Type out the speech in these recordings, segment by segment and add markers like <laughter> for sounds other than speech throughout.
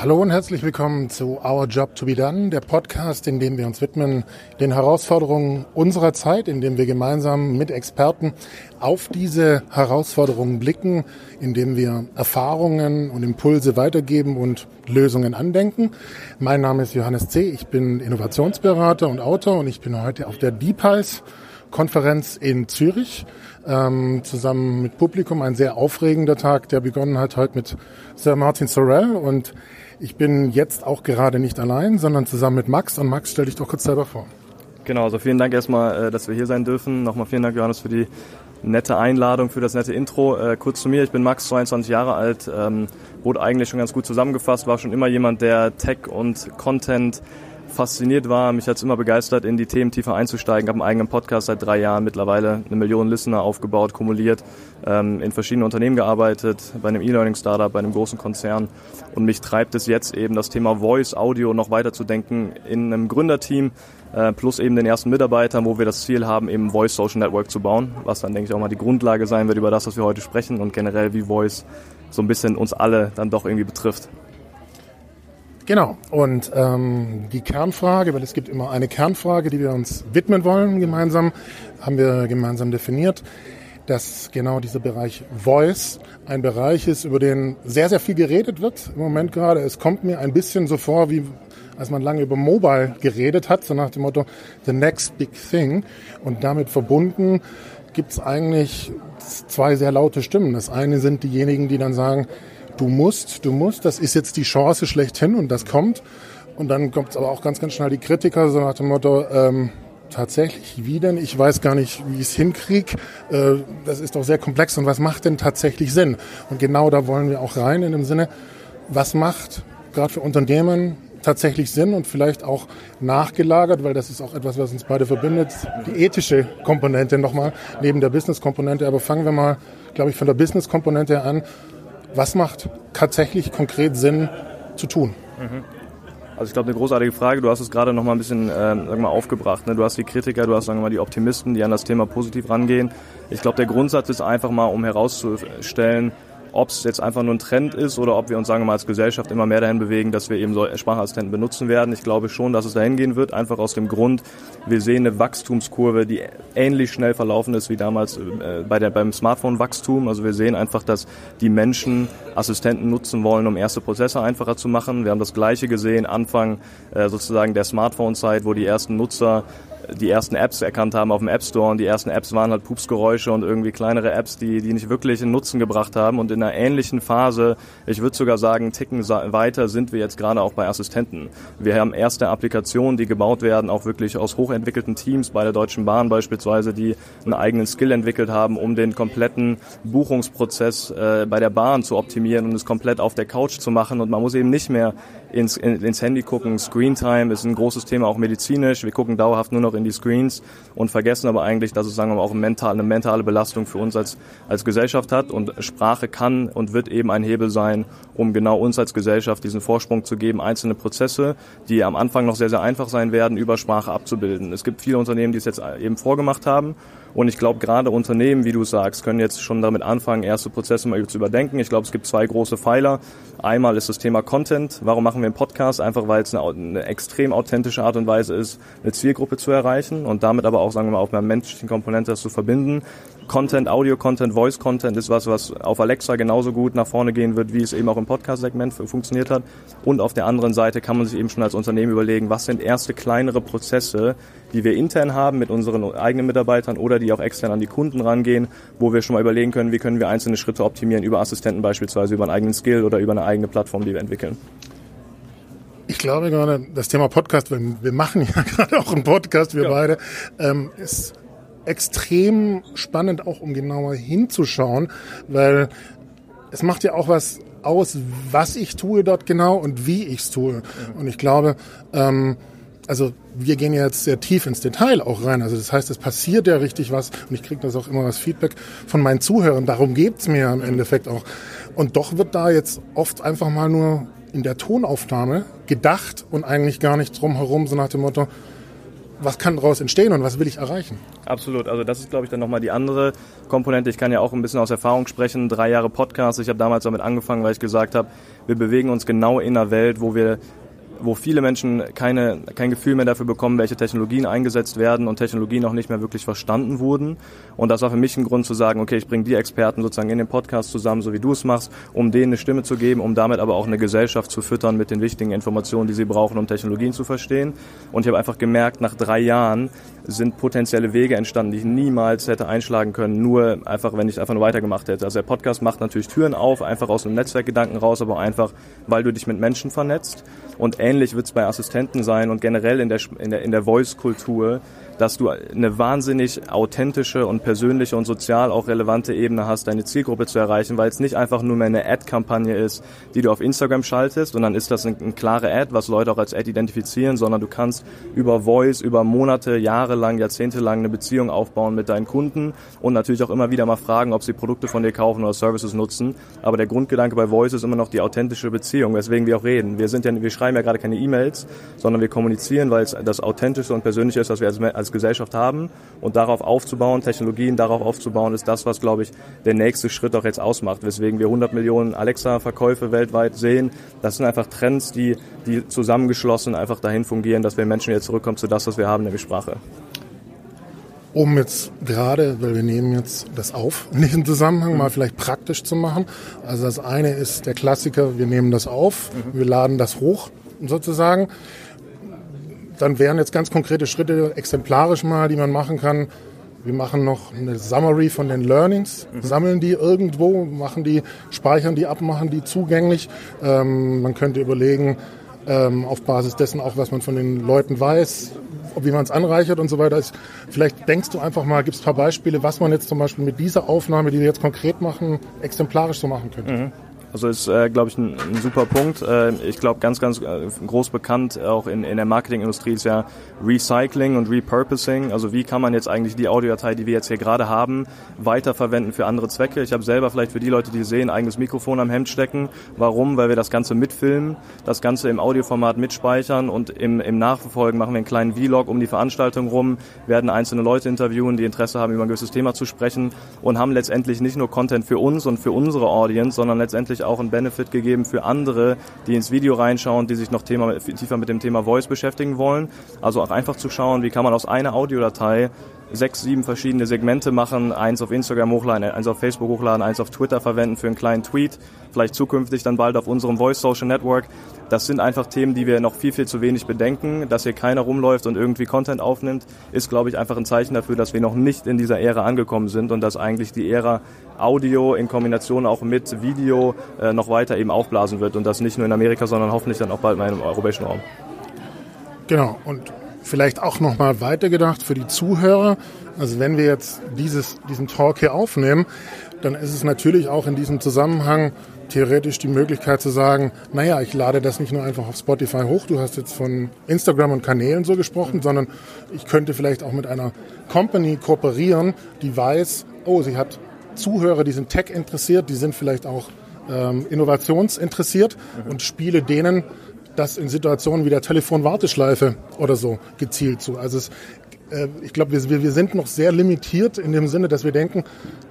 Hallo und herzlich willkommen zu Our Job to be Done, der Podcast, in dem wir uns widmen den Herausforderungen unserer Zeit, in dem wir gemeinsam mit Experten auf diese Herausforderungen blicken, in dem wir Erfahrungen und Impulse weitergeben und Lösungen andenken. Mein Name ist Johannes C., ich bin Innovationsberater und Autor und ich bin heute auf der DeepIce Konferenz in Zürich ähm, zusammen mit Publikum. Ein sehr aufregender Tag, der begonnen hat heute mit Sir Martin Sorrell und ich bin jetzt auch gerade nicht allein, sondern zusammen mit Max. Und Max, stell dich doch kurz selber vor. Genau, also vielen Dank erstmal, äh, dass wir hier sein dürfen. Nochmal vielen Dank, Johannes, für die nette Einladung, für das nette Intro. Äh, kurz zu mir, ich bin Max, 22 Jahre alt, ähm, wurde eigentlich schon ganz gut zusammengefasst, war schon immer jemand, der Tech und Content fasziniert war. Mich hat es immer begeistert, in die Themen tiefer einzusteigen. Ich habe einen eigenen Podcast seit drei Jahren, mittlerweile eine Million Listener aufgebaut, kumuliert, ähm, in verschiedenen Unternehmen gearbeitet, bei einem E-Learning-Startup, bei einem großen Konzern. Und mich treibt es jetzt eben, das Thema Voice, Audio noch weiter zu denken in einem Gründerteam, äh, plus eben den ersten Mitarbeitern, wo wir das Ziel haben, eben Voice Social Network zu bauen, was dann, denke ich, auch mal die Grundlage sein wird über das, was wir heute sprechen und generell wie Voice so ein bisschen uns alle dann doch irgendwie betrifft. Genau. Und ähm, die Kernfrage, weil es gibt immer eine Kernfrage, die wir uns widmen wollen gemeinsam, haben wir gemeinsam definiert, dass genau dieser Bereich Voice ein Bereich ist, über den sehr, sehr viel geredet wird im Moment gerade. Es kommt mir ein bisschen so vor, wie als man lange über Mobile geredet hat, so nach dem Motto The Next Big Thing. Und damit verbunden gibt es eigentlich zwei sehr laute Stimmen. Das eine sind diejenigen, die dann sagen, du musst, du musst, das ist jetzt die Chance schlechthin und das kommt. Und dann kommt aber auch ganz, ganz schnell die Kritiker, so nach dem Motto, ähm, tatsächlich, wie denn? Ich weiß gar nicht, wie ich es hinkriege. Äh, das ist doch sehr komplex und was macht denn tatsächlich Sinn? Und genau da wollen wir auch rein in dem Sinne, was macht gerade für Unternehmen tatsächlich Sinn und vielleicht auch nachgelagert, weil das ist auch etwas, was uns beide verbindet, die ethische Komponente nochmal neben der Business-Komponente. Aber fangen wir mal, glaube ich, von der Business-Komponente an was macht tatsächlich konkret Sinn zu tun? Mhm. Also ich glaube, eine großartige Frage. Du hast es gerade noch mal ein bisschen äh, sagen wir, aufgebracht. Ne? Du hast die Kritiker, du hast sagen wir mal die Optimisten, die an das Thema positiv rangehen. Ich glaube, der Grundsatz ist einfach mal, um herauszustellen, ob es jetzt einfach nur ein Trend ist oder ob wir uns, sagen wir mal, als Gesellschaft immer mehr dahin bewegen, dass wir eben so Sprachassistenten benutzen werden. Ich glaube schon, dass es dahin gehen wird, einfach aus dem Grund, wir sehen eine Wachstumskurve, die ähnlich schnell verlaufen ist wie damals äh, bei der, beim Smartphone-Wachstum. Also wir sehen einfach, dass die Menschen Assistenten nutzen wollen, um erste Prozesse einfacher zu machen. Wir haben das Gleiche gesehen, Anfang äh, sozusagen der Smartphone-Zeit, wo die ersten Nutzer die ersten Apps erkannt haben auf dem App Store und die ersten Apps waren halt Pupsgeräusche und irgendwie kleinere Apps, die, die nicht wirklich einen Nutzen gebracht haben. Und in einer ähnlichen Phase, ich würde sogar sagen, ticken weiter sind wir jetzt gerade auch bei Assistenten. Wir haben erste Applikationen, die gebaut werden, auch wirklich aus hochentwickelten Teams bei der Deutschen Bahn beispielsweise, die einen eigenen Skill entwickelt haben, um den kompletten Buchungsprozess äh, bei der Bahn zu optimieren und es komplett auf der Couch zu machen. Und man muss eben nicht mehr ins, in, ins Handy gucken. Screentime ist ein großes Thema, auch medizinisch. Wir gucken dauerhaft nur noch in die Screens und vergessen aber eigentlich, dass es sagen wir mal, auch eine mentale, eine mentale Belastung für uns als, als Gesellschaft hat. Und Sprache kann und wird eben ein Hebel sein, um genau uns als Gesellschaft diesen Vorsprung zu geben, einzelne Prozesse, die am Anfang noch sehr, sehr einfach sein werden, über Sprache abzubilden. Es gibt viele Unternehmen, die es jetzt eben vorgemacht haben und ich glaube, gerade Unternehmen, wie du sagst, können jetzt schon damit anfangen, erste Prozesse mal zu überdenken. Ich glaube, es gibt zwei große Pfeiler. Einmal ist das Thema Content. Warum machen wir einen Podcast? Einfach weil es eine, eine extrem authentische Art und Weise ist, eine Zielgruppe zu erreichen und damit aber auch, sagen wir mal, auf einer menschlichen Komponente das zu verbinden. Content, Audio-Content, Voice-Content ist was, was auf Alexa genauso gut nach vorne gehen wird, wie es eben auch im Podcast-Segment funktioniert hat. Und auf der anderen Seite kann man sich eben schon als Unternehmen überlegen, was sind erste kleinere Prozesse, die wir intern haben mit unseren eigenen Mitarbeitern oder die auch extern an die Kunden rangehen, wo wir schon mal überlegen können, wie können wir einzelne Schritte optimieren über Assistenten beispielsweise, über einen eigenen Skill oder über eine eigene Plattform, die wir entwickeln. Ich glaube gerade, das Thema Podcast, wir machen ja <laughs> gerade auch einen Podcast, wir ja. beide, ähm, ist extrem spannend, auch um genauer hinzuschauen, weil es macht ja auch was aus, was ich tue dort genau und wie ich es tue. Und ich glaube, ähm, also wir gehen ja jetzt sehr tief ins Detail auch rein. Also das heißt, es passiert ja richtig was und ich kriege das auch immer als Feedback von meinen Zuhörern. Darum geht's mir im Endeffekt auch. Und doch wird da jetzt oft einfach mal nur in der Tonaufnahme gedacht und eigentlich gar nicht drumherum, so nach dem Motto, was kann daraus entstehen und was will ich erreichen? Absolut. Also das ist, glaube ich, dann nochmal die andere Komponente. Ich kann ja auch ein bisschen aus Erfahrung sprechen. Drei Jahre Podcast. Ich habe damals damit angefangen, weil ich gesagt habe, wir bewegen uns genau in einer Welt, wo wir wo viele Menschen keine, kein Gefühl mehr dafür bekommen, welche Technologien eingesetzt werden und Technologien auch nicht mehr wirklich verstanden wurden. Und das war für mich ein Grund zu sagen, okay, ich bringe die Experten sozusagen in den Podcast zusammen, so wie du es machst, um denen eine Stimme zu geben, um damit aber auch eine Gesellschaft zu füttern mit den wichtigen Informationen, die sie brauchen, um Technologien zu verstehen. Und ich habe einfach gemerkt, nach drei Jahren sind potenzielle Wege entstanden, die ich niemals hätte einschlagen können, nur einfach, wenn ich einfach nur weitergemacht hätte. Also der Podcast macht natürlich Türen auf, einfach aus einem Netzwerkgedanken raus, aber einfach, weil du dich mit Menschen vernetzt. Und ähnlich wird es bei Assistenten sein und generell in der, in der, in der Voice-Kultur, dass du eine wahnsinnig authentische und persönliche und sozial auch relevante Ebene hast, deine Zielgruppe zu erreichen, weil es nicht einfach nur mehr eine Ad-Kampagne ist, die du auf Instagram schaltest und dann ist das eine, eine klare Ad, was Leute auch als Ad identifizieren, sondern du kannst über Voice, über Monate, Jahre lang, Jahrzehnte lang eine Beziehung aufbauen mit deinen Kunden und natürlich auch immer wieder mal fragen, ob sie Produkte von dir kaufen oder Services nutzen. Aber der Grundgedanke bei Voice ist immer noch die authentische Beziehung, weswegen wir auch reden. Wir sind ja, wir schreiben ja gerade keine E-Mails, sondern wir kommunizieren, weil es das authentische und persönliche ist, was wir als, als Gesellschaft haben und darauf aufzubauen, Technologien darauf aufzubauen, ist das, was, glaube ich, der nächste Schritt auch jetzt ausmacht, weswegen wir 100 Millionen Alexa-Verkäufe weltweit sehen. Das sind einfach Trends, die, die zusammengeschlossen einfach dahin fungieren, dass wir Menschen wieder zurückkommen zu das, was wir haben, nämlich Sprache um jetzt gerade, weil wir nehmen jetzt das auf, <laughs> in diesem Zusammenhang mal vielleicht praktisch zu machen. Also das eine ist der Klassiker, wir nehmen das auf, mhm. wir laden das hoch sozusagen dann wären jetzt ganz konkrete Schritte exemplarisch mal, die man machen kann. Wir machen noch eine Summary von den Learnings, mhm. sammeln die irgendwo, machen die, speichern die ab, machen die zugänglich. Ähm, man könnte überlegen, ähm, auf Basis dessen auch, was man von den Leuten weiß, wie man es anreichert und so weiter. Vielleicht denkst du einfach mal, gibt es ein paar Beispiele, was man jetzt zum Beispiel mit dieser Aufnahme, die wir jetzt konkret machen, exemplarisch so machen könnte. Mhm. Also ist, äh, glaube ich, ein, ein, super Punkt. Äh, ich glaube, ganz, ganz äh, groß bekannt auch in, in der Marketingindustrie ist ja Recycling und Repurposing. Also wie kann man jetzt eigentlich die Audiodatei, die wir jetzt hier gerade haben, weiterverwenden für andere Zwecke? Ich habe selber vielleicht für die Leute, die sehen, eigenes Mikrofon am Hemd stecken. Warum? Weil wir das Ganze mitfilmen, das Ganze im Audioformat mitspeichern und im, im Nachverfolgen machen wir einen kleinen Vlog um die Veranstaltung rum, werden einzelne Leute interviewen, die Interesse haben, über ein gewisses Thema zu sprechen und haben letztendlich nicht nur Content für uns und für unsere Audience, sondern letztendlich natürlich auch einen Benefit gegeben für andere, die ins Video reinschauen, die sich noch Thema, tiefer mit dem Thema Voice beschäftigen wollen. Also auch einfach zu schauen, wie kann man aus einer Audiodatei sechs, sieben verschiedene Segmente machen, eins auf Instagram hochladen, eins auf Facebook hochladen, eins auf Twitter verwenden für einen kleinen Tweet, vielleicht zukünftig dann bald auf unserem Voice Social Network. Das sind einfach Themen, die wir noch viel, viel zu wenig bedenken. Dass hier keiner rumläuft und irgendwie Content aufnimmt, ist, glaube ich, einfach ein Zeichen dafür, dass wir noch nicht in dieser Ära angekommen sind und dass eigentlich die Ära Audio in Kombination auch mit Video äh, noch weiter eben aufblasen wird und das nicht nur in Amerika, sondern hoffentlich dann auch bald mal im europäischen Raum. Genau, und vielleicht auch nochmal weitergedacht für die Zuhörer. Also wenn wir jetzt dieses, diesen Talk hier aufnehmen, dann ist es natürlich auch in diesem Zusammenhang theoretisch die Möglichkeit zu sagen, naja, ich lade das nicht nur einfach auf Spotify hoch, du hast jetzt von Instagram und Kanälen so gesprochen, sondern ich könnte vielleicht auch mit einer Company kooperieren, die weiß, oh, sie hat Zuhörer, die sind Tech interessiert, die sind vielleicht auch ähm, innovationsinteressiert mhm. und spiele denen das in Situationen wie der Telefonwarteschleife oder so gezielt zu. Also es ich glaube, wir, wir sind noch sehr limitiert in dem Sinne, dass wir denken,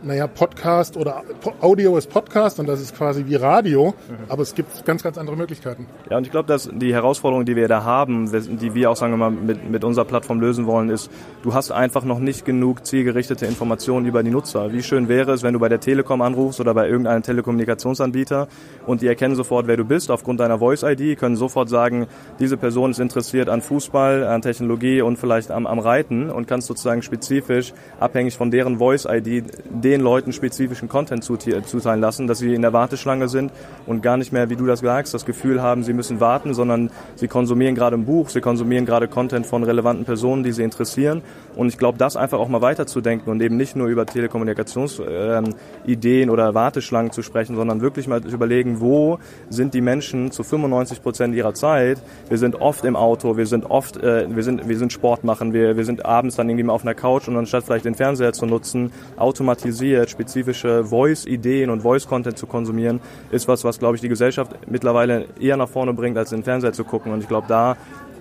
naja, Podcast oder Audio ist Podcast und das ist quasi wie Radio, mhm. aber es gibt ganz, ganz andere Möglichkeiten. Ja, und ich glaube, dass die Herausforderung, die wir da haben, die wir auch, sagen wir mal, mit, mit unserer Plattform lösen wollen, ist, du hast einfach noch nicht genug zielgerichtete Informationen über die Nutzer. Wie schön wäre es, wenn du bei der Telekom anrufst oder bei irgendeinem Telekommunikationsanbieter und die erkennen sofort, wer du bist, aufgrund deiner Voice-ID, können sofort sagen, diese Person ist interessiert an Fußball, an Technologie und vielleicht am, am Reiten Leuten und kannst sozusagen spezifisch, abhängig von deren Voice-ID, den Leuten spezifischen Content zuteilen lassen, dass sie in der Warteschlange sind und gar nicht mehr, wie du das sagst, das Gefühl haben, sie müssen warten, sondern sie konsumieren gerade ein Buch, sie konsumieren gerade Content von relevanten Personen, die sie interessieren. Und ich glaube, das einfach auch mal weiterzudenken und eben nicht nur über Telekommunikationsideen ähm, oder Warteschlangen zu sprechen, sondern wirklich mal überlegen, wo sind die Menschen zu 95 Prozent ihrer Zeit. Wir sind oft im Auto, wir sind oft, äh, wir sind, wir sind Sport machen, wir, wir sind abends dann irgendwie mal auf einer Couch und anstatt vielleicht den Fernseher zu nutzen, automatisiert spezifische Voice-Ideen und Voice-Content zu konsumieren, ist was, was, glaube ich, die Gesellschaft mittlerweile eher nach vorne bringt, als den Fernseher zu gucken. Und ich glaube, da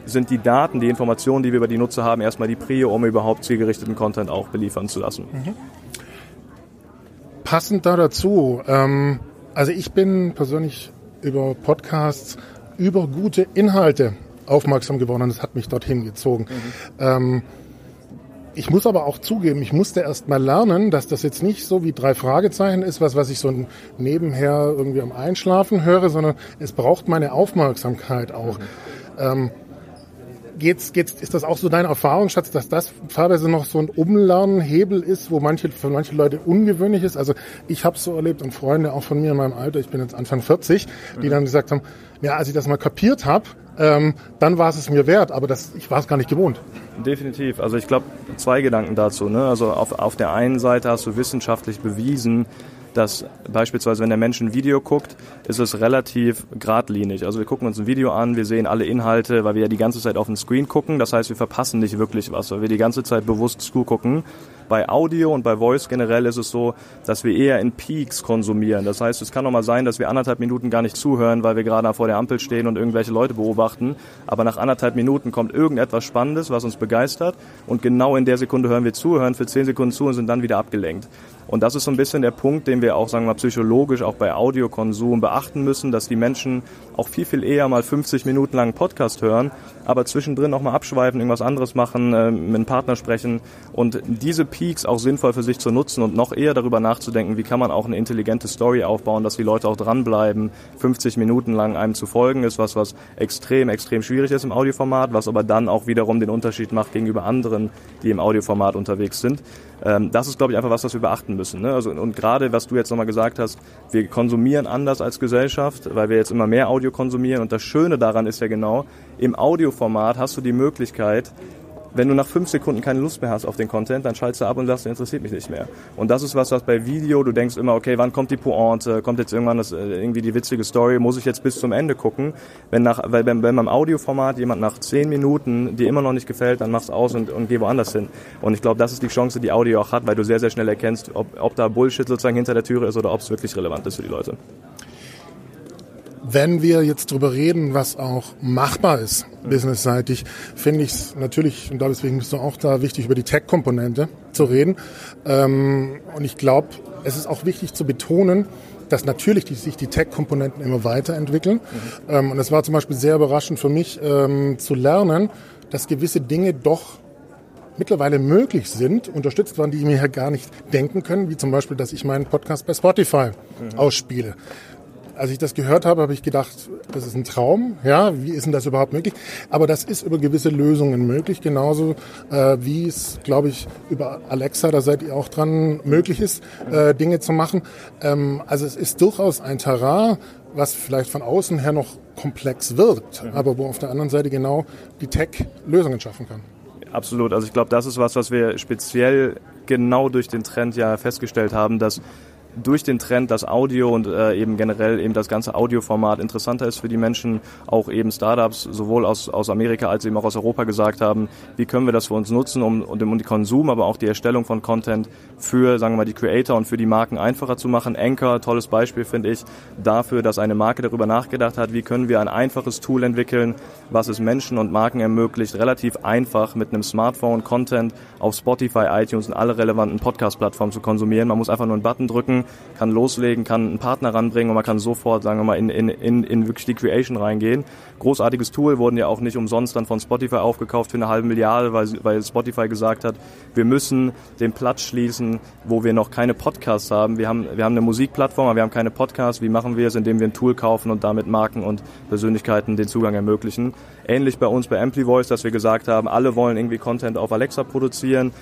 sind die Daten, die Informationen, die wir über die Nutzer haben, erstmal die Prio, um überhaupt zielgerichteten Content auch beliefern zu lassen. Mhm. Passend da dazu, ähm, also ich bin persönlich über Podcasts, über gute Inhalte aufmerksam geworden und das hat mich dorthin gezogen. Mhm. Ähm, ich muss aber auch zugeben, ich musste erst mal lernen, dass das jetzt nicht so wie drei Fragezeichen ist, was, was ich so nebenher irgendwie am Einschlafen höre, sondern es braucht meine Aufmerksamkeit auch. Mhm. Ähm, geht's, geht's, ist das auch so deine Erfahrung, Schatz, dass das teilweise noch so ein Umlernhebel ist, wo manche, für manche Leute ungewöhnlich ist? Also ich habe so erlebt und Freunde auch von mir in meinem Alter, ich bin jetzt Anfang 40, die mhm. dann gesagt haben, ja, als ich das mal kapiert habe, ähm, dann war es es mir wert, aber das, ich war es gar nicht gewohnt. Definitiv. Also ich glaube, zwei Gedanken dazu. Ne? Also auf, auf der einen Seite hast du wissenschaftlich bewiesen, dass beispielsweise, wenn der Mensch ein Video guckt, ist es relativ geradlinig. Also wir gucken uns ein Video an, wir sehen alle Inhalte, weil wir ja die ganze Zeit auf den Screen gucken. Das heißt, wir verpassen nicht wirklich was, weil wir die ganze Zeit bewusst zugucken. Bei Audio und bei Voice generell ist es so, dass wir eher in Peaks konsumieren. Das heißt, es kann auch mal sein, dass wir anderthalb Minuten gar nicht zuhören, weil wir gerade vor der Ampel stehen und irgendwelche Leute beobachten. Aber nach anderthalb Minuten kommt irgendetwas Spannendes, was uns begeistert. Und genau in der Sekunde hören wir zu, hören für zehn Sekunden zu und sind dann wieder abgelenkt. Und das ist so ein bisschen der Punkt, den wir auch, sagen wir mal, psychologisch auch bei Audiokonsum beachten müssen, dass die Menschen auch viel, viel eher mal 50 Minuten lang Podcast hören, aber zwischendrin auch mal abschweifen, irgendwas anderes machen, äh, mit einem Partner sprechen und diese Peaks auch sinnvoll für sich zu nutzen und noch eher darüber nachzudenken, wie kann man auch eine intelligente Story aufbauen, dass die Leute auch dranbleiben, 50 Minuten lang einem zu folgen, ist was, was extrem, extrem schwierig ist im Audioformat, was aber dann auch wiederum den Unterschied macht gegenüber anderen, die im Audioformat unterwegs sind. Ähm, das ist, glaube ich, einfach was, was wir beachten müssen. Ne? Also, und gerade, was du jetzt nochmal gesagt hast, wir konsumieren anders als Gesellschaft, weil wir jetzt immer mehr Audio konsumieren. Und das Schöne daran ist ja genau, im Audioformat hast du die Möglichkeit, wenn du nach fünf Sekunden keine Lust mehr hast auf den Content, dann schaltest du ab und sagst, interessiert mich nicht mehr. Und das ist was, was bei Video, du denkst immer, okay, wann kommt die Pointe, kommt jetzt irgendwann das, äh, irgendwie die witzige Story, muss ich jetzt bis zum Ende gucken? Wenn nach, weil wenn, wenn beim Audioformat jemand nach zehn Minuten dir immer noch nicht gefällt, dann mach's aus und, und geh woanders hin. Und ich glaube, das ist die Chance, die Audio auch hat, weil du sehr, sehr schnell erkennst, ob, ob da Bullshit sozusagen hinter der Türe ist oder ob es wirklich relevant ist für die Leute. Wenn wir jetzt drüber reden, was auch machbar ist, businessseitig, finde ich es natürlich, und deswegen bist du auch da, wichtig, über die Tech-Komponente zu reden. Ähm, und ich glaube, es ist auch wichtig zu betonen, dass natürlich die, sich die Tech-Komponenten immer weiterentwickeln. Mhm. Ähm, und es war zum Beispiel sehr überraschend für mich ähm, zu lernen, dass gewisse Dinge doch mittlerweile möglich sind, unterstützt waren, die ich mir ja gar nicht denken können, wie zum Beispiel, dass ich meinen Podcast bei Spotify mhm. ausspiele als ich das gehört habe, habe ich gedacht, das ist ein Traum. Ja, wie ist denn das überhaupt möglich? Aber das ist über gewisse Lösungen möglich, genauso äh, wie es, glaube ich, über Alexa, da seid ihr auch dran, möglich ist, äh, Dinge zu machen. Ähm, also es ist durchaus ein Terrain, was vielleicht von außen her noch komplex wirkt, ja. aber wo auf der anderen Seite genau die Tech Lösungen schaffen kann. Absolut. Also ich glaube, das ist was, was wir speziell genau durch den Trend ja festgestellt haben, dass durch den Trend, dass Audio und äh, eben generell eben das ganze Audioformat interessanter ist für die Menschen, auch eben Startups sowohl aus, aus Amerika als eben auch aus Europa gesagt haben, wie können wir das für uns nutzen, um, um den Konsum, aber auch die Erstellung von Content für, sagen wir mal, die Creator und für die Marken einfacher zu machen. Anchor, tolles Beispiel finde ich, dafür, dass eine Marke darüber nachgedacht hat, wie können wir ein einfaches Tool entwickeln, was es Menschen und Marken ermöglicht, relativ einfach mit einem Smartphone Content auf Spotify, iTunes und alle relevanten Podcast-Plattformen zu konsumieren. Man muss einfach nur einen Button drücken, kann loslegen, kann einen Partner ranbringen und man kann sofort, sagen wir mal, in, in, in, in wirklich die Creation reingehen. Großartiges Tool, wurden ja auch nicht umsonst dann von Spotify aufgekauft für eine halbe Milliarde, weil, weil Spotify gesagt hat, wir müssen den Platz schließen, wo wir noch keine Podcasts haben. Wir haben, wir haben eine Musikplattform, aber wir haben keine Podcasts. Wie machen wir es? Indem wir ein Tool kaufen und damit Marken und Persönlichkeiten den Zugang ermöglichen. Ähnlich bei uns bei Ampli Voice, dass wir gesagt haben, alle wollen irgendwie Content auf Alexa produzieren.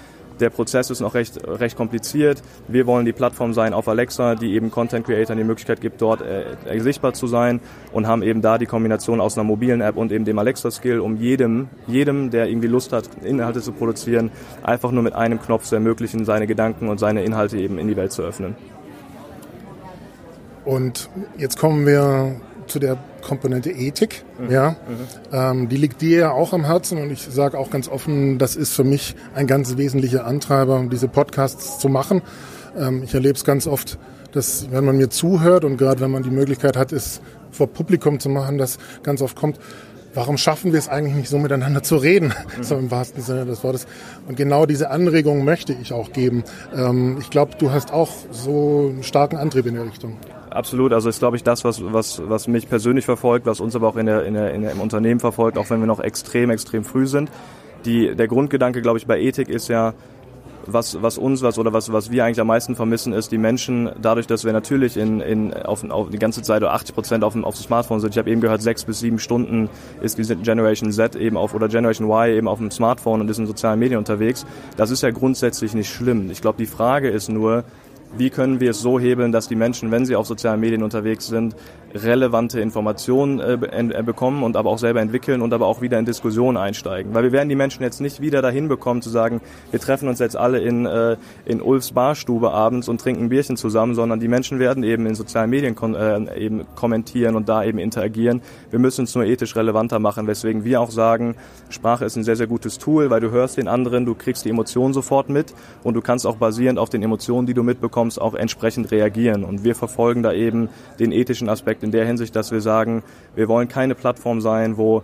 Der Prozess ist noch recht, recht kompliziert. Wir wollen die Plattform sein auf Alexa, die eben Content Creators die Möglichkeit gibt, dort äh, sichtbar zu sein und haben eben da die Kombination aus einer mobilen App und eben dem Alexa-Skill, um jedem, jedem, der irgendwie Lust hat, Inhalte zu produzieren, einfach nur mit einem Knopf zu ermöglichen, seine Gedanken und seine Inhalte eben in die Welt zu öffnen. Und jetzt kommen wir zu der Komponente Ethik. Mhm. Ja, mhm. Ähm, die liegt dir ja auch am Herzen und ich sage auch ganz offen, das ist für mich ein ganz wesentlicher Antreiber, diese Podcasts zu machen. Ähm, ich erlebe es ganz oft, dass wenn man mir zuhört und gerade wenn man die Möglichkeit hat, es vor Publikum zu machen, dass ganz oft kommt, warum schaffen wir es eigentlich nicht so miteinander zu reden, mhm. so im wahrsten Sinne des Wortes. Und genau diese Anregung möchte ich auch geben. Ähm, ich glaube, du hast auch so einen starken Antrieb in der Richtung. Absolut, also ist glaube ich das, was, was, was mich persönlich verfolgt, was uns aber auch in der, in der, in der, im Unternehmen verfolgt, auch wenn wir noch extrem, extrem früh sind. Die, der Grundgedanke, glaube ich, bei Ethik ist ja, was, was uns was oder was, was wir eigentlich am meisten vermissen, ist die Menschen, dadurch, dass wir natürlich in, in, auf, auf die ganze Zeit oder 80 Prozent auf dem, auf dem Smartphone sind. Ich habe eben gehört, sechs bis sieben Stunden ist die Generation Z eben auf oder Generation Y eben auf dem Smartphone und ist in sozialen Medien unterwegs. Das ist ja grundsätzlich nicht schlimm. Ich glaube, die Frage ist nur, wie können wir es so hebeln, dass die Menschen, wenn sie auf sozialen Medien unterwegs sind, relevante Informationen äh, äh, bekommen und aber auch selber entwickeln und aber auch wieder in Diskussionen einsteigen. Weil wir werden die Menschen jetzt nicht wieder dahin bekommen zu sagen, wir treffen uns jetzt alle in, äh, in Ulfs Barstube abends und trinken ein Bierchen zusammen, sondern die Menschen werden eben in sozialen Medien äh, eben kommentieren und da eben interagieren. Wir müssen es nur ethisch relevanter machen, weswegen wir auch sagen, Sprache ist ein sehr, sehr gutes Tool, weil du hörst den anderen, du kriegst die Emotionen sofort mit und du kannst auch basierend auf den Emotionen, die du mitbekommst, auch entsprechend reagieren. Und wir verfolgen da eben den ethischen Aspekt in der Hinsicht, dass wir sagen, wir wollen keine Plattform sein, wo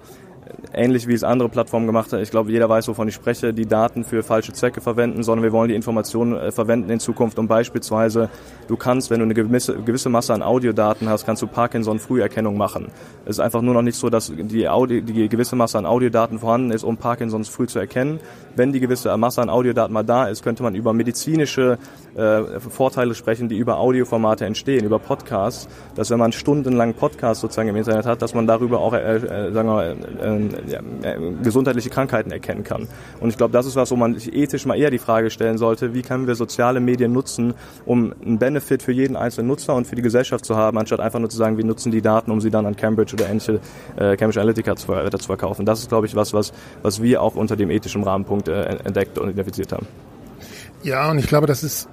ähnlich wie es andere Plattformen gemacht haben, ich glaube, jeder weiß, wovon ich spreche, die Daten für falsche Zwecke verwenden, sondern wir wollen die Informationen äh, verwenden in Zukunft, um beispielsweise, du kannst, wenn du eine gewisse, gewisse Masse an Audiodaten hast, kannst du Parkinson-Früherkennung machen. Es ist einfach nur noch nicht so, dass die, Audio, die gewisse Masse an Audiodaten vorhanden ist, um Parkinsons früh zu erkennen. Wenn die gewisse Masse an Audiodaten mal da ist, könnte man über medizinische äh, Vorteile sprechen, die über Audioformate entstehen, über Podcasts, dass wenn man stundenlang Podcasts sozusagen im Internet hat, dass man darüber auch, äh, äh, sagen wir, äh, äh, gesundheitliche Krankheiten erkennen kann. Und ich glaube, das ist was, wo man sich ethisch mal eher die Frage stellen sollte, wie können wir soziale Medien nutzen, um einen Benefit für jeden einzelnen Nutzer und für die Gesellschaft zu haben, anstatt einfach nur zu sagen, wir nutzen die Daten, um sie dann an Cambridge oder äh, Cambridge Analytica zu, äh, zu verkaufen. Das ist, glaube ich, was, was, was wir auch unter dem ethischen Rahmenpunkt äh, entdeckt und identifiziert haben. Ja, und ich glaube, das ist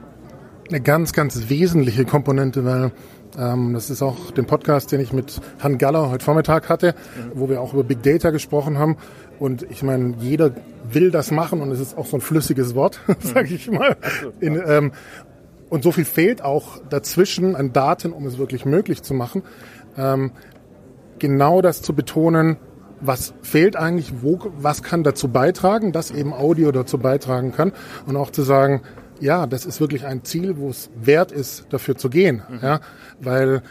eine ganz, ganz wesentliche Komponente, weil ähm, das ist auch den Podcast, den ich mit Han Galler heute Vormittag hatte, mhm. wo wir auch über Big Data gesprochen haben. Und ich meine, jeder will das machen und es ist auch so ein flüssiges Wort, <laughs> mhm. sage ich mal. In, ähm, und so viel fehlt auch dazwischen an Daten, um es wirklich möglich zu machen. Ähm, genau das zu betonen, was fehlt eigentlich, wo, was kann dazu beitragen, dass eben Audio dazu beitragen kann und auch zu sagen, ja, das ist wirklich ein Ziel, wo es wert ist, dafür zu gehen. Mhm. Ja, weil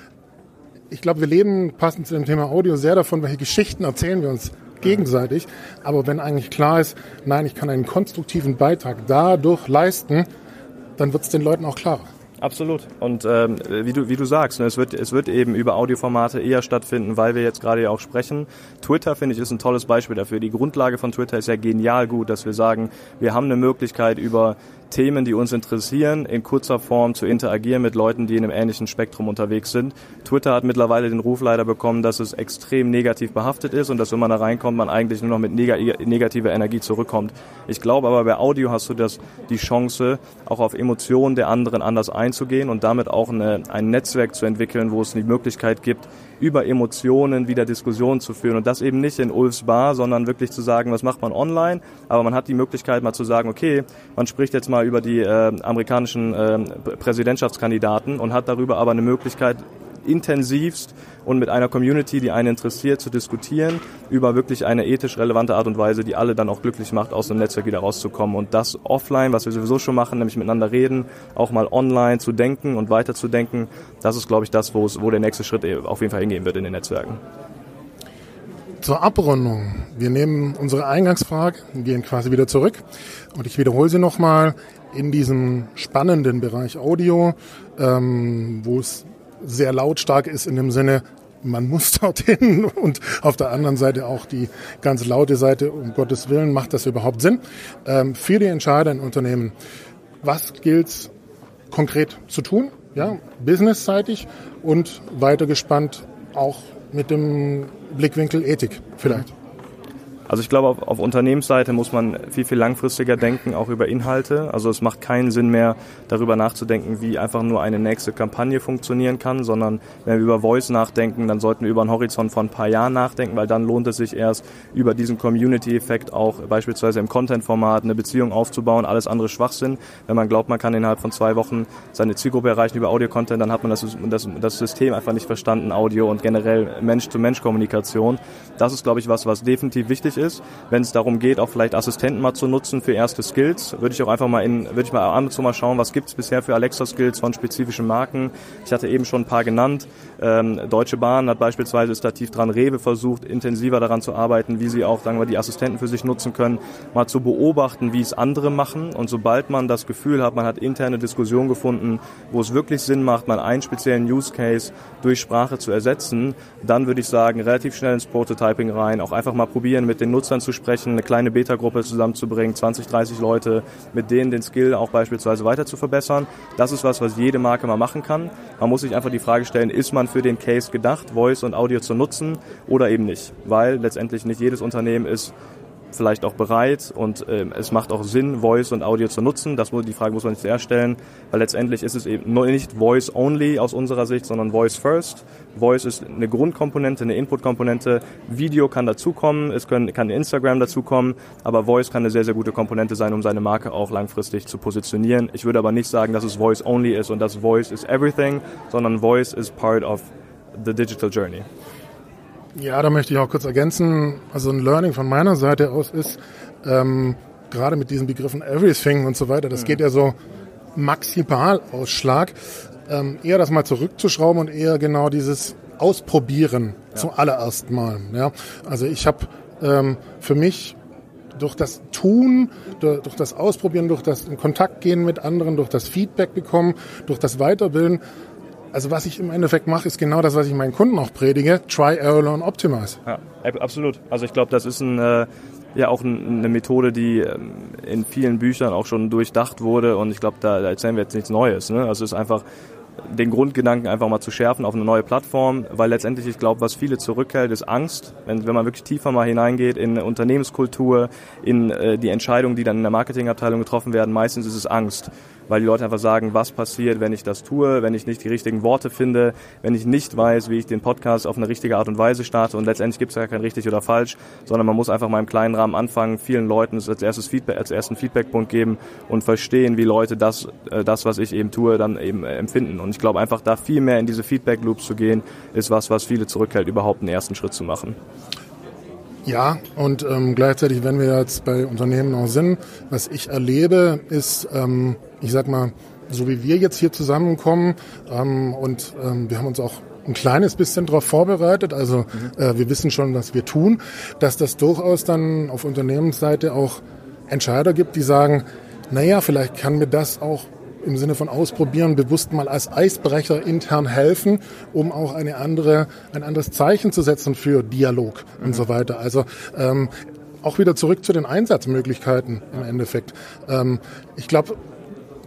ich glaube, wir leben passend zu dem Thema Audio sehr davon, welche Geschichten erzählen wir uns gegenseitig. Aber wenn eigentlich klar ist, nein, ich kann einen konstruktiven Beitrag dadurch leisten, dann wird es den Leuten auch klarer. Absolut. Und ähm, wie, du, wie du sagst, ne, es, wird, es wird eben über Audioformate eher stattfinden, weil wir jetzt gerade ja auch sprechen. Twitter, finde ich, ist ein tolles Beispiel dafür. Die Grundlage von Twitter ist ja genial gut, dass wir sagen, wir haben eine Möglichkeit über Themen, die uns interessieren, in kurzer Form zu interagieren mit Leuten, die in einem ähnlichen Spektrum unterwegs sind. Twitter hat mittlerweile den Ruf leider bekommen, dass es extrem negativ behaftet ist und dass, wenn man da reinkommt, man eigentlich nur noch mit neg negativer Energie zurückkommt. Ich glaube aber, bei Audio hast du das, die Chance, auch auf Emotionen der anderen anders einzugehen und damit auch eine, ein Netzwerk zu entwickeln, wo es die Möglichkeit gibt, über Emotionen wieder Diskussionen zu führen. Und das eben nicht in Ulfs Bar, sondern wirklich zu sagen, was macht man online, aber man hat die Möglichkeit mal zu sagen, okay, man spricht jetzt mal über die äh, amerikanischen äh, Präsidentschaftskandidaten und hat darüber aber eine Möglichkeit, intensivst und mit einer Community, die einen interessiert, zu diskutieren über wirklich eine ethisch relevante Art und Weise, die alle dann auch glücklich macht, aus dem Netzwerk wieder rauszukommen. Und das offline, was wir sowieso schon machen, nämlich miteinander reden, auch mal online zu denken und weiterzudenken, das ist, glaube ich, das, wo, es, wo der nächste Schritt auf jeden Fall hingehen wird in den Netzwerken. Zur Abrundung. Wir nehmen unsere Eingangsfrage gehen quasi wieder zurück. Und ich wiederhole sie nochmal in diesem spannenden Bereich Audio, ähm, wo es sehr lautstark ist in dem Sinne, man muss <laughs> dorthin und auf der anderen Seite auch die ganz laute Seite, um Gottes Willen, macht das überhaupt Sinn? Ähm, für die Entscheider in Unternehmen, was gilt konkret zu tun? Ja, businessseitig und weiter gespannt auch mit dem Blickwinkel Ethik vielleicht. Also ich glaube, auf, auf Unternehmensseite muss man viel, viel langfristiger denken, auch über Inhalte. Also es macht keinen Sinn mehr, darüber nachzudenken, wie einfach nur eine nächste Kampagne funktionieren kann, sondern wenn wir über Voice nachdenken, dann sollten wir über einen Horizont von ein paar Jahren nachdenken, weil dann lohnt es sich erst, über diesen Community-Effekt auch beispielsweise im Content-Format eine Beziehung aufzubauen. Alles andere Schwachsinn. Wenn man glaubt, man kann innerhalb von zwei Wochen seine Zielgruppe erreichen über Audio-Content, dann hat man das, das, das System einfach nicht verstanden, Audio und generell Mensch-zu-Mensch-Kommunikation. Das ist, glaube ich, was, was definitiv wichtig ist. Wenn es darum geht, auch vielleicht Assistenten mal zu nutzen für erste Skills, würde ich auch einfach mal in, würde ich mal zu mal schauen, was gibt es bisher für Alexa-Skills von spezifischen Marken. Ich hatte eben schon ein paar genannt. Ähm, Deutsche Bahn hat beispielsweise ist da tief dran, Rewe versucht, intensiver daran zu arbeiten, wie sie auch, sagen wir, die Assistenten für sich nutzen können, mal zu beobachten, wie es andere machen. Und sobald man das Gefühl hat, man hat interne Diskussionen gefunden, wo es wirklich Sinn macht, mal einen speziellen Use Case durch Sprache zu ersetzen, dann würde ich sagen, relativ schnell ins Prototyping rein, auch einfach mal probieren, mit den Nutzern zu sprechen, eine kleine Beta-Gruppe zusammenzubringen, 20, 30 Leute, mit denen den Skill auch beispielsweise weiter zu verbessern. Das ist was, was jede Marke mal machen kann. Man muss sich einfach die Frage stellen, ist man für den Case gedacht, Voice und Audio zu nutzen oder eben nicht? Weil letztendlich nicht jedes Unternehmen ist vielleicht auch bereit und äh, es macht auch Sinn, Voice und Audio zu nutzen. Das die Frage muss man nicht zuerst stellen, weil letztendlich ist es eben nicht Voice only aus unserer Sicht, sondern Voice first. Voice ist eine Grundkomponente, eine Inputkomponente. Video kann dazukommen, es können, kann Instagram dazukommen, aber Voice kann eine sehr, sehr gute Komponente sein, um seine Marke auch langfristig zu positionieren. Ich würde aber nicht sagen, dass es Voice only ist und dass Voice is everything, sondern Voice is part of the digital journey. Ja, da möchte ich auch kurz ergänzen. Also ein Learning von meiner Seite aus ist, ähm, gerade mit diesen Begriffen Everything und so weiter, das mhm. geht ja so maximal Ausschlag, ähm, eher das mal zurückzuschrauben und eher genau dieses Ausprobieren ja. zum allerersten Mal. Ja? Also ich habe ähm, für mich durch das Tun, durch das Ausprobieren, durch das in Kontakt gehen mit anderen, durch das Feedback bekommen, durch das Weiterbilden, also was ich im Endeffekt mache, ist genau das, was ich meinen Kunden auch predige. Try, error and optimize. Ja, absolut. Also ich glaube, das ist ein, äh, ja auch ein, eine Methode, die ähm, in vielen Büchern auch schon durchdacht wurde. Und ich glaube, da, da erzählen wir jetzt nichts Neues. Ne? Also es ist einfach den Grundgedanken einfach mal zu schärfen auf eine neue Plattform, weil letztendlich, ich glaube, was viele zurückhält, ist Angst. Wenn, wenn man wirklich tiefer mal hineingeht in Unternehmenskultur, in äh, die Entscheidungen, die dann in der Marketingabteilung getroffen werden, meistens ist es Angst weil die Leute einfach sagen, was passiert, wenn ich das tue, wenn ich nicht die richtigen Worte finde, wenn ich nicht weiß, wie ich den Podcast auf eine richtige Art und Weise starte. Und letztendlich gibt es ja kein richtig oder falsch, sondern man muss einfach mal im kleinen Rahmen anfangen, vielen Leuten als erstes Feedback, als ersten Feedbackpunkt geben und verstehen, wie Leute das, äh, das, was ich eben tue, dann eben äh, empfinden. Und ich glaube einfach, da viel mehr in diese Feedback-Loops zu gehen, ist was, was viele zurückhält, überhaupt einen ersten Schritt zu machen. Ja, und ähm, gleichzeitig, wenn wir jetzt bei Unternehmen auch sind, was ich erlebe, ist, ähm, ich sag mal, so wie wir jetzt hier zusammenkommen ähm, und ähm, wir haben uns auch ein kleines bisschen darauf vorbereitet. Also mhm. äh, wir wissen schon, was wir tun, dass das durchaus dann auf Unternehmensseite auch Entscheider gibt, die sagen, naja, vielleicht kann mir das auch im Sinne von ausprobieren, bewusst mal als Eisbrecher intern helfen, um auch eine andere, ein anderes Zeichen zu setzen für Dialog mhm. und so weiter. Also ähm, auch wieder zurück zu den Einsatzmöglichkeiten im Endeffekt. Ähm, ich glaube,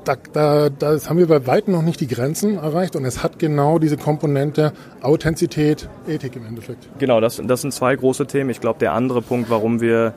da, da, da haben wir bei weitem noch nicht die Grenzen erreicht und es hat genau diese Komponente Authentizität, Ethik im Endeffekt. Genau, das, das sind zwei große Themen. Ich glaube, der andere Punkt, warum wir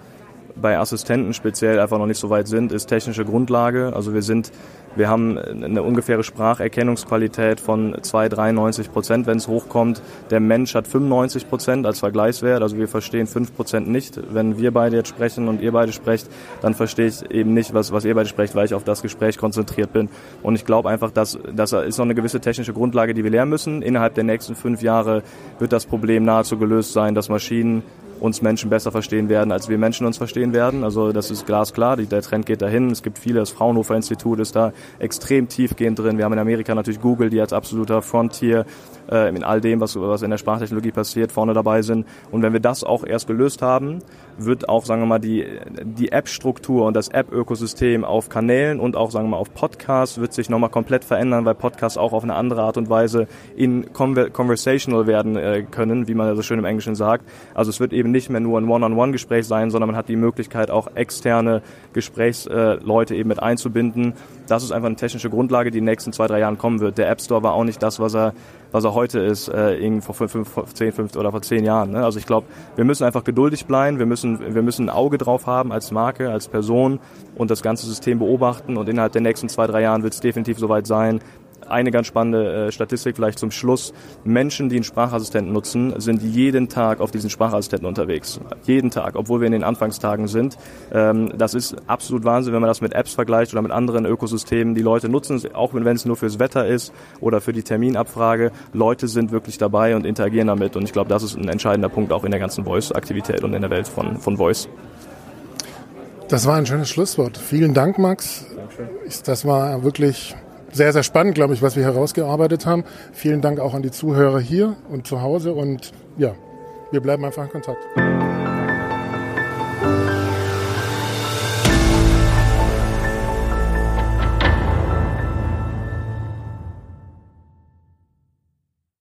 bei Assistenten speziell einfach noch nicht so weit sind, ist technische Grundlage. Also wir sind wir haben eine ungefähre Spracherkennungsqualität von 2,93 Prozent, wenn es hochkommt. Der Mensch hat 95 Prozent als Vergleichswert, also wir verstehen 5 Prozent nicht. Wenn wir beide jetzt sprechen und ihr beide sprecht, dann verstehe ich eben nicht, was, was ihr beide sprecht, weil ich auf das Gespräch konzentriert bin. Und ich glaube einfach, dass das ist noch eine gewisse technische Grundlage, die wir lernen müssen. Innerhalb der nächsten fünf Jahre wird das Problem nahezu gelöst sein, dass Maschinen uns Menschen besser verstehen werden, als wir Menschen uns verstehen werden. Also das ist glasklar, der Trend geht dahin. Es gibt viele, das Fraunhofer Institut ist da extrem tiefgehend drin. Wir haben in Amerika natürlich Google, die als absoluter Frontier äh, in all dem, was, was in der Sprachtechnologie passiert, vorne dabei sind. Und wenn wir das auch erst gelöst haben, wird auch, sagen wir mal, die, die App-Struktur und das App-Ökosystem auf Kanälen und auch, sagen wir mal, auf Podcasts wird sich nochmal komplett verändern, weil Podcasts auch auf eine andere Art und Weise in conversational werden äh, können, wie man so schön im Englischen sagt. Also es wird eben nicht mehr nur ein One-on-One-Gespräch sein, sondern man hat die Möglichkeit, auch externe Gesprächsleute äh, eben mit einzubinden das ist einfach eine technische Grundlage, die in den nächsten zwei, drei Jahren kommen wird. Der App Store war auch nicht das, was er, was er heute ist, äh, vor fünf, vor zehn, fünf oder vor zehn Jahren. Ne? Also ich glaube, wir müssen einfach geduldig bleiben, wir müssen, wir müssen ein Auge drauf haben als Marke, als Person und das ganze System beobachten und innerhalb der nächsten zwei, drei Jahren wird es definitiv soweit sein, eine ganz spannende äh, Statistik vielleicht zum Schluss. Menschen, die einen Sprachassistenten nutzen, sind jeden Tag auf diesen Sprachassistenten unterwegs. Jeden Tag, obwohl wir in den Anfangstagen sind. Ähm, das ist absolut Wahnsinn, wenn man das mit Apps vergleicht oder mit anderen Ökosystemen. Die Leute nutzen es, auch wenn es nur fürs Wetter ist oder für die Terminabfrage. Leute sind wirklich dabei und interagieren damit. Und ich glaube, das ist ein entscheidender Punkt auch in der ganzen Voice-Aktivität und in der Welt von, von Voice. Das war ein schönes Schlusswort. Vielen Dank, Max. Dankeschön. Das war wirklich sehr, sehr spannend, glaube ich, was wir herausgearbeitet haben. Vielen Dank auch an die Zuhörer hier und zu Hause und ja, wir bleiben einfach in Kontakt.